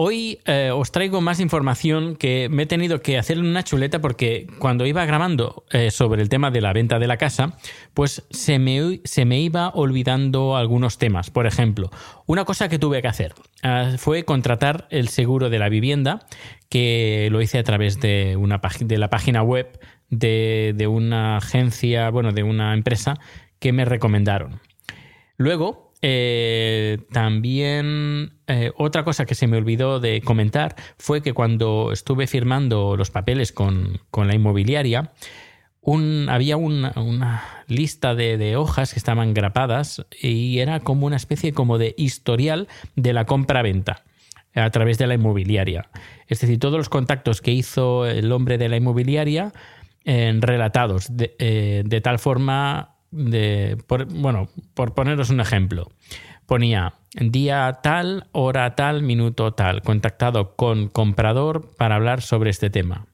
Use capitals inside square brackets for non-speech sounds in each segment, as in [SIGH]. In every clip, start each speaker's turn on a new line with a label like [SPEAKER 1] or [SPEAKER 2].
[SPEAKER 1] Hoy eh, os traigo más información que me he tenido que hacer una chuleta porque cuando iba grabando eh, sobre el tema de la venta de la casa, pues se me, se me iba olvidando algunos temas. Por ejemplo, una cosa que tuve que hacer eh, fue contratar el seguro de la vivienda, que lo hice a través de, una de la página web de una agencia, bueno, de una empresa que me recomendaron. Luego, eh, también eh, otra cosa que se me olvidó de comentar fue que cuando estuve firmando los papeles con, con la inmobiliaria, había una, una lista de, de hojas que estaban grapadas y era como una especie como de historial de la compra-venta a través de la inmobiliaria. Es decir, todos los contactos que hizo el hombre de la inmobiliaria eh, relatados de, eh, de tal forma, de, por- bueno, por poneros un ejemplo, ponía día tal, hora tal, minuto tal, contactado con comprador para hablar sobre este tema.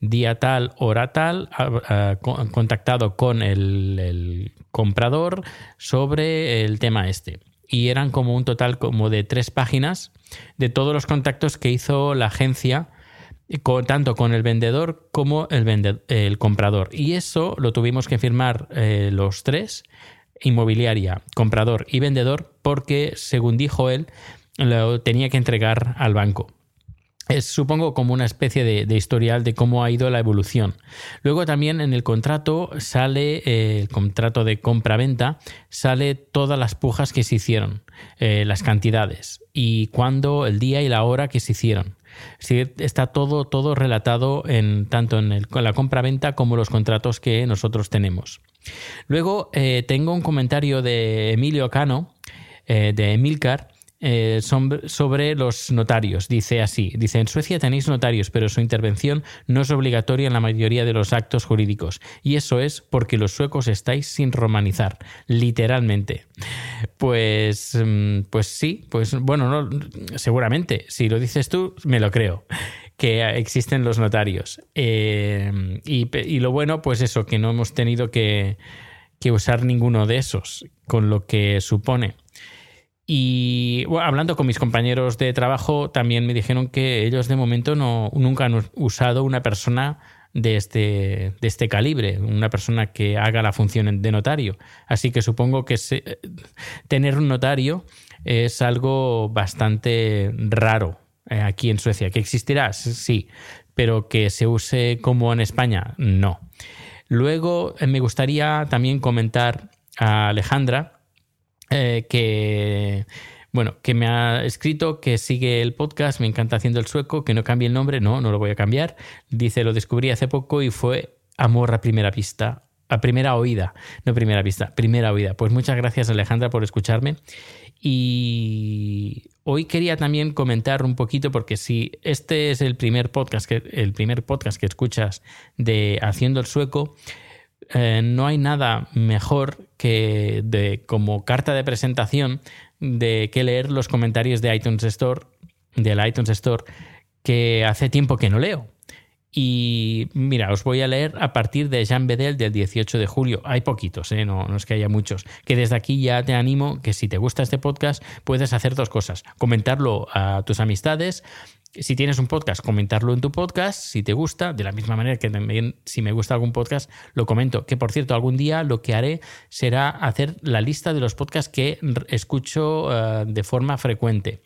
[SPEAKER 1] Día tal, hora tal, ah, ah, co- contactado con el, el comprador sobre el tema este. Y eran como un total como de tres páginas de todos los contactos que hizo la agencia tanto con el vendedor como el, vende- el comprador. Y eso lo tuvimos que firmar eh, los tres, inmobiliaria, comprador y vendedor, porque según dijo él, lo tenía que entregar al banco. Es supongo como una especie de, de historial de cómo ha ido la evolución. Luego también en el contrato sale, eh, el contrato de compra-venta, sale todas las pujas que se hicieron, eh, las cantidades y cuándo, el día y la hora que se hicieron. Está todo, todo relatado en, tanto en, el- la compra-venta como los contratos que nosotros tenemos. Luego eh, tengo un comentario de Emilio Cano, eh, de Emilcar, eh, sobre los notarios. Dice así, dice, en Suecia tenéis notarios, pero su intervención no es obligatoria en la mayoría de los actos jurídicos. Y eso es porque los suecos estáis sin romanizar, literalmente. Pues, mm, pues sí, pues bueno, no, seguramente, si lo dices tú, me lo creo que existen los notarios. Eh, y, y lo bueno, pues eso, que no hemos tenido que, que usar ninguno de esos, con lo que supone. Y hablando con mis compañeros de trabajo, también me dijeron que ellos de momento no, nunca han usado una persona de este, de este calibre, una persona que haga la función de notario. Así que supongo que se- tener un notario es algo bastante raro eh, aquí en Suecia. ¿Que existirá? Sí, pero que se use como en España, no. Luego eh, me gustaría también comentar a Alejandra, eh, que bueno, que me ha escrito que sigue el podcast, me encanta haciendo el sueco, que no cambie el nombre, no, no lo voy a cambiar. Dice, lo descubrí hace poco y fue amor a primera vista, a primera oída, no primera vista, primera oída. Pues muchas gracias Alejandra por escucharme. Y hoy quería también comentar un poquito, porque si este es el primer podcast que, el primer podcast que escuchas de Haciendo el Sueco, eh, no hay nada mejor que de como carta de presentación de que leer los comentarios de iTunes Store de la iTunes Store que hace tiempo que no leo. Y mira, os voy a leer a partir de Jean Bedel del 18 de julio. Hay poquitos, ¿eh? no, no es que haya muchos. Que desde aquí ya te animo que si te gusta este podcast puedes hacer dos cosas. Comentarlo a tus amistades. Si tienes un podcast, comentarlo en tu podcast, si te gusta, de la misma manera que también si me gusta algún podcast, lo comento. Que por cierto, algún día lo que haré será hacer la lista de los podcasts que escucho uh, de forma frecuente.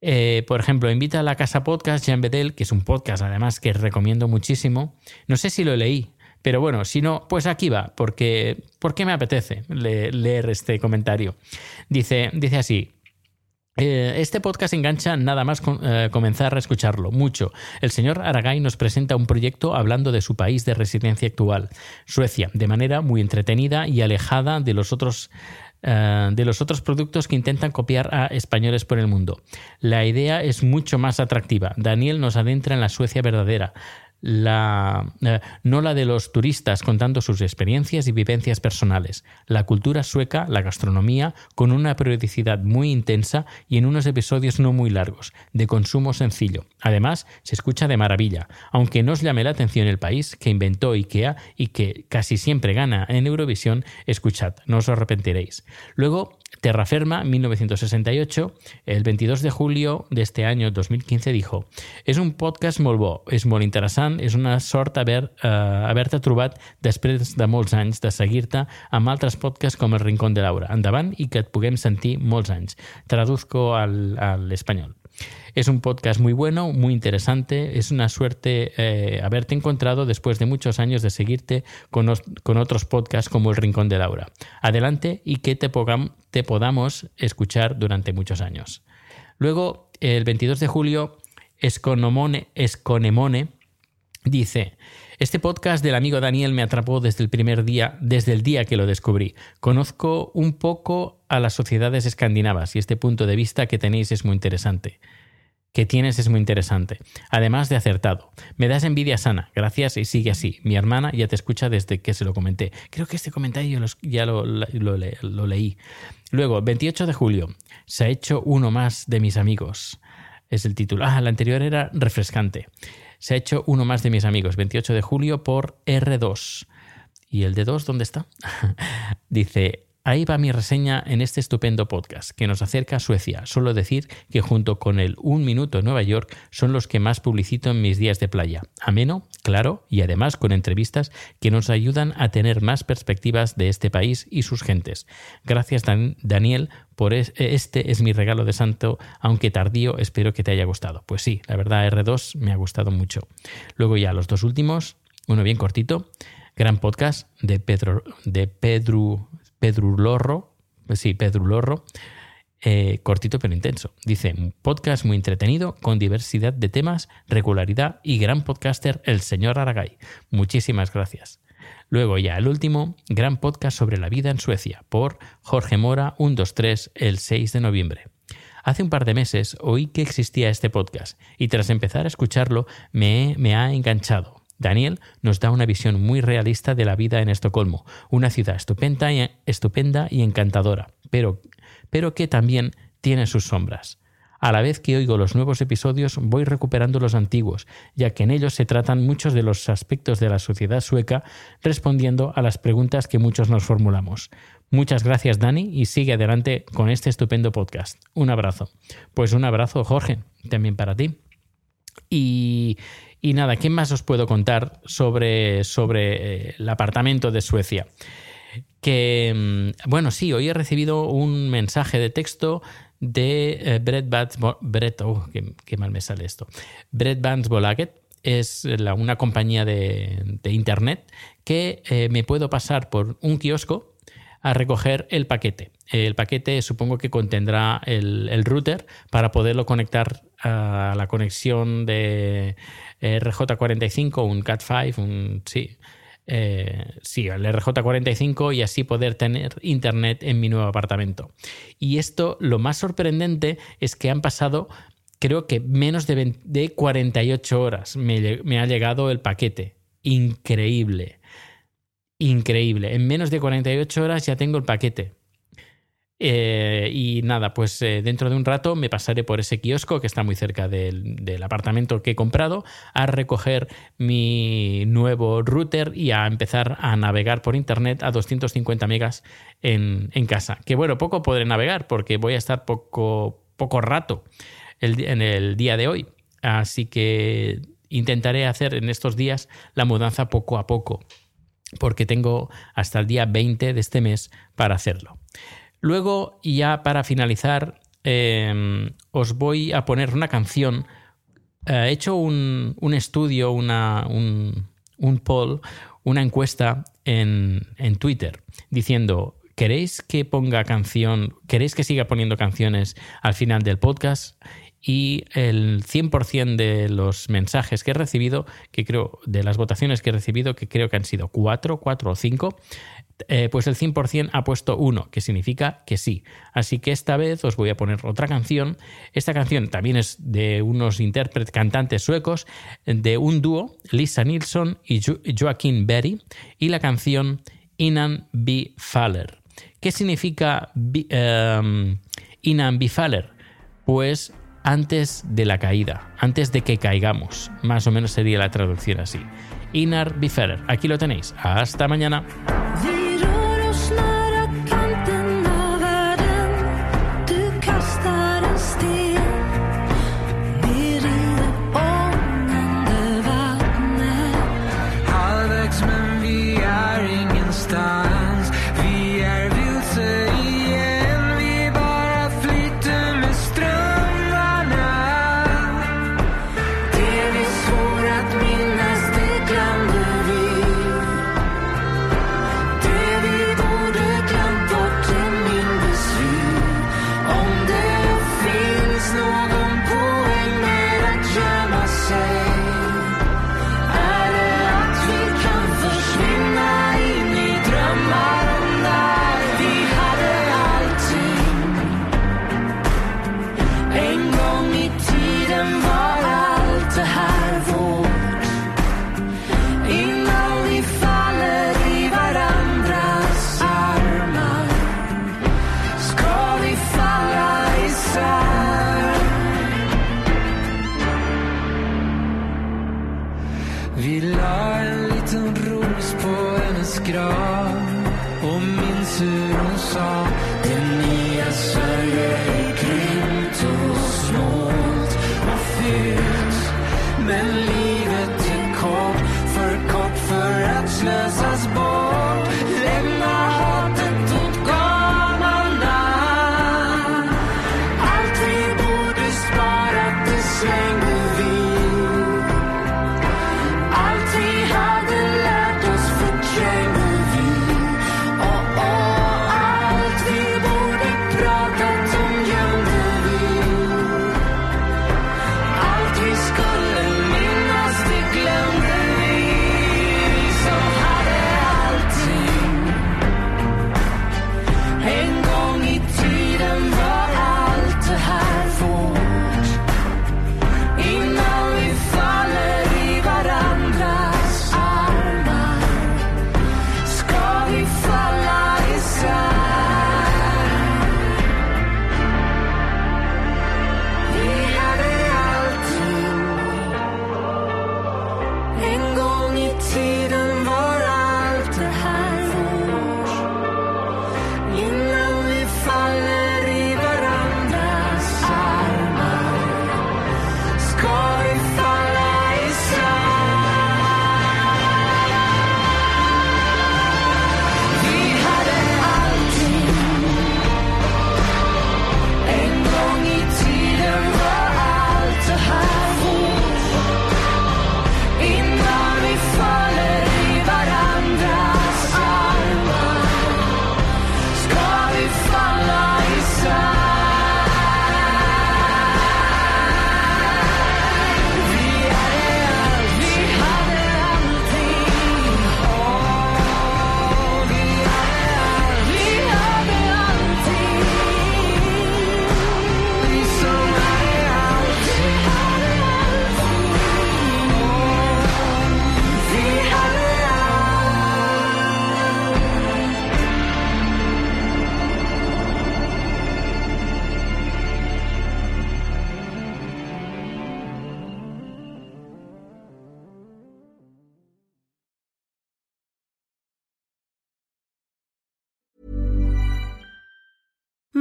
[SPEAKER 1] Eh, por ejemplo, invita a la Casa Podcast Jean Bedel, que es un podcast además que recomiendo muchísimo. No sé si lo leí, pero bueno, si no, pues aquí va, porque, porque me apetece leer este comentario. Dice, dice así. Eh, este podcast engancha nada más eh, comenzar a escucharlo, mucho. El señor Aragay nos presenta un proyecto hablando de su país de residencia actual, Suecia, de manera muy entretenida y alejada de los otros uh, de los otros productos que intentan copiar a españoles por el mundo. La idea es mucho más atractiva. Daniel nos adentra en la Suecia verdadera, la, eh, no la de los turistas contando sus experiencias y vivencias personales, la cultura sueca, la gastronomía, con una periodicidad muy intensa y en unos episodios no muy largos, de consumo sencillo. Además, se escucha de maravilla, aunque no os llame la atención el país que inventó IKEA y que casi siempre gana en Eurovisión, escuchad, no os arrepentiréis. Luego, Terraferma, 1968, el 22 de julio de este año 2015, dijo És un podcast molt bo, és molt interessant, és una sort haver, uh, haver-te trobat després de molts anys de seguir-te amb altres podcasts com El Rincón de Laura. Endavant i que et puguem sentir molts anys. Traduzco al, espanyol. Es un podcast muy bueno, muy interesante. Es una suerte eh, haberte encontrado después de muchos años de seguirte con, con, otros podcasts como El Rincón de Laura. Adelante y que te, te podamos escuchar durante muchos años. Luego, el 22 de julio, Esconemone dice... Este podcast del amigo Daniel me atrapó desde el primer día, desde el día que lo descubrí. Conozco un poco a las sociedades escandinavas y este punto de vista que tenéis es muy interesante que tienes es muy interesante, además de acertado. Me das envidia sana, gracias y sigue así. Mi hermana ya te escucha desde que se lo comenté. Creo que este comentario ya lo, lo, leí. Luego, 28 de julio, se ha hecho uno más de mis amigos. Es el título. Ah, el anterior era refrescante. Se ha hecho uno más de mis amigos, 28 de julio por R2. ¿Y el de 2 dónde está? [LAUGHS] Dice, Ahí va mi reseña en este estupendo podcast que nos acerca a Suecia. Solo decir que junto con el Un Minuto en Nueva York son los que más publicito en mis días de playa. Ameno, claro y además con entrevistas que nos ayudan a tener más perspectivas de este país y sus gentes. Gracias Daniel por este es mi regalo de santo, aunque tardío, espero que te haya gustado. Pues sí, la verdad R2 me ha gustado mucho. Luego ya los dos últimos, uno bien cortito, gran podcast de Pedro de Pedro Pedro Lorro, sí, eh, cortito pero intenso. Dice, podcast muy entretenido, con diversidad de temas, regularidad y gran podcaster, el señor Aragay. Muchísimas gracias. Luego ya el último, gran podcast sobre la vida en Suecia, por Jorge Mora 123 el 6 de noviembre. Hace un par de meses oí que existía este podcast y tras empezar a escucharlo me, me ha enganchado. Daniel nos da una visión muy realista de la vida en Estocolmo, una ciudad estupenda y, estupenda y encantadora, pero, pero que también tiene sus sombras. A la vez que oigo los nuevos episodios, voy recuperando los antiguos, ya que en ellos se tratan muchos de los aspectos de la sociedad sueca, respondiendo a las preguntas que muchos nos formulamos. Muchas gracias, Dani, y sigue adelante con este estupendo podcast. Un abrazo. Pues un abrazo, Jorge, también para ti. Y, y nada, ¿qué más os puedo contar sobre, sobre eh, el apartamento de Suecia? Que, mm, bueno, sí, hoy he recibido un mensaje de texto de eh, Brett Vance, Brett, oh, qué, mal me sale esto, Brett Vance Bolaget, es una compañía de, de internet que eh, me puedo pasar por un kiosco a recoger el paquete. El paquete supongo que contendrá el, router para poderlo conectar a la conexión de RJ45, un Cat5, un sí. Eh, sí, el RJ45 y así poder tener internet en mi nuevo apartamento. Y esto, lo más sorprendente es que han pasado, creo que menos de, de 48 horas me, me ha llegado el paquete. Increíble. Increíble. En menos de 48 horas ya tengo el paquete.
[SPEAKER 2] Eh, y nada, pues eh, dentro de un rato me pasaré por ese kiosco que está muy cerca del, apartamento que he comprado a recoger mi nuevo router y a empezar a navegar por internet a 250 megas en, casa. Que bueno, poco podré navegar porque voy a estar poco, poco rato en el día de hoy. Así que intentaré hacer en estos días la mudanza poco a poco porque tengo hasta el día 20 de este mes para hacerlo. Luego, ya para finalizar, eh, os voy a poner una canción. He hecho un, un estudio, una, un, un, poll, una encuesta en, en Twitter diciendo, ¿queréis que ponga canción? ¿Queréis que siga poniendo canciones al final del podcast? Y el 100% de los mensajes que he recibido, que creo, de las votaciones que he recibido, que creo que han sido 4, 4 o 5, eh, pues el 100% ha puesto 1, que significa que sí. Así que esta vez os voy a poner otra canción. Esta canción también es de unos intérpretes cantantes suecos, de un dúo, Lisa Nilsson y jo Joaquín Berry, y la canción Innan Bifaller. ¿Qué significa um, Innan Bifaller? Pues antes de la caída, antes de que caigamos. Más o menos sería la traducción así. Inar Biferer, aquí lo tenéis. Hasta mañana.